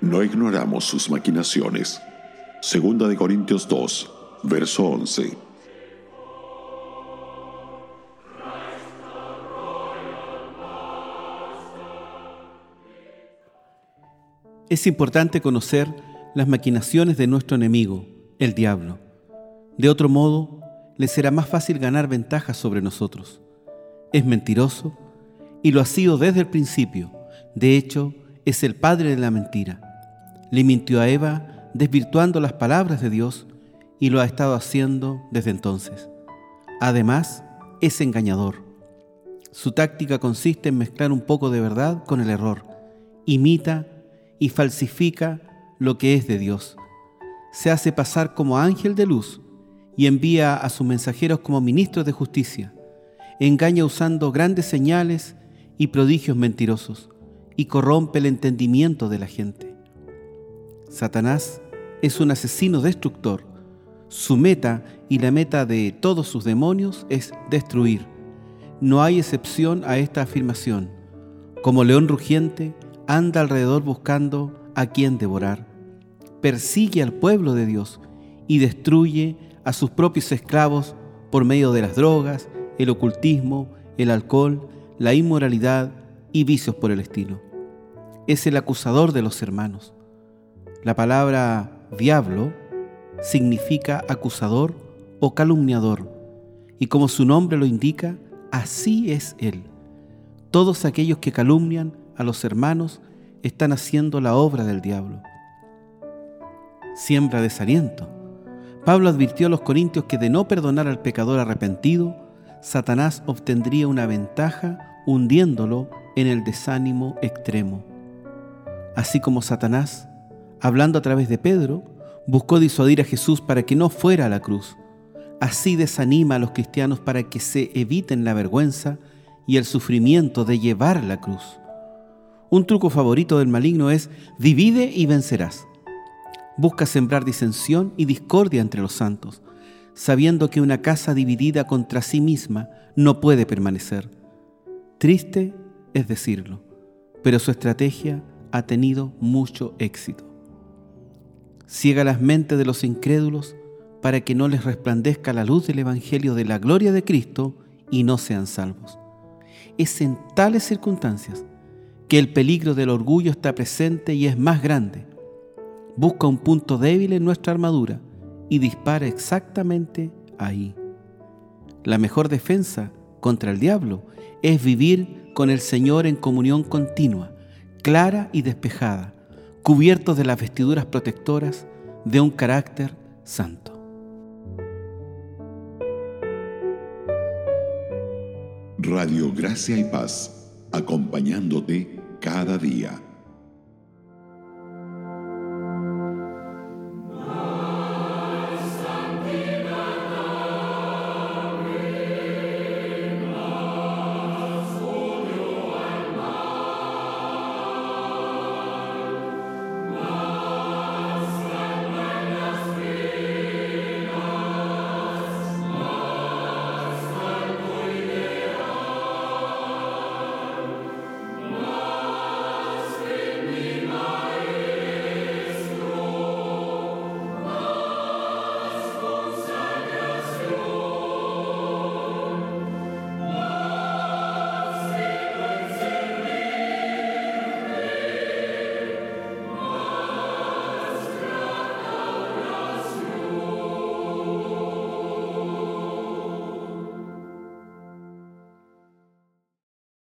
No ignoramos sus maquinaciones. Segunda de Corintios 2, verso 11. Es importante conocer las maquinaciones de nuestro enemigo, el diablo. De otro modo, le será más fácil ganar ventajas sobre nosotros. Es mentiroso y lo ha sido desde el principio. De hecho, es el padre de la mentira. Le mintió a Eva desvirtuando las palabras de Dios y lo ha estado haciendo desde entonces. Además, es engañador. Su táctica consiste en mezclar un poco de verdad con el error. Imita y falsifica lo que es de Dios. Se hace pasar como ángel de luz y envía a sus mensajeros como ministros de justicia. Engaña usando grandes señales y prodigios mentirosos y corrompe el entendimiento de la gente. Satanás es un asesino destructor. Su meta y la meta de todos sus demonios es destruir. No hay excepción a esta afirmación. Como león rugiente, anda alrededor buscando a quien devorar. Persigue al pueblo de Dios y destruye a sus propios esclavos por medio de las drogas, el ocultismo, el alcohol, la inmoralidad y vicios por el estilo. Es el acusador de los hermanos. La palabra diablo significa acusador o calumniador, y como su nombre lo indica, así es él. Todos aquellos que calumnian a los hermanos están haciendo la obra del diablo. Siembra desaliento. Pablo advirtió a los corintios que de no perdonar al pecador arrepentido, Satanás obtendría una ventaja hundiéndolo en el desánimo extremo. Así como Satanás, hablando a través de Pedro, buscó disuadir a Jesús para que no fuera a la cruz. Así desanima a los cristianos para que se eviten la vergüenza y el sufrimiento de llevar la cruz. Un truco favorito del maligno es divide y vencerás. Busca sembrar disensión y discordia entre los santos, sabiendo que una casa dividida contra sí misma no puede permanecer. Triste es decirlo, pero su estrategia ha tenido mucho éxito. Ciega las mentes de los incrédulos para que no les resplandezca la luz del Evangelio de la gloria de Cristo y no sean salvos. Es en tales circunstancias que el peligro del orgullo está presente y es más grande. Busca un punto débil en nuestra armadura y dispara exactamente ahí. La mejor defensa contra el diablo es vivir con el Señor en comunión continua, clara y despejada, cubiertos de las vestiduras protectoras de un carácter santo. Radio Gracia y Paz, acompañándote cada día.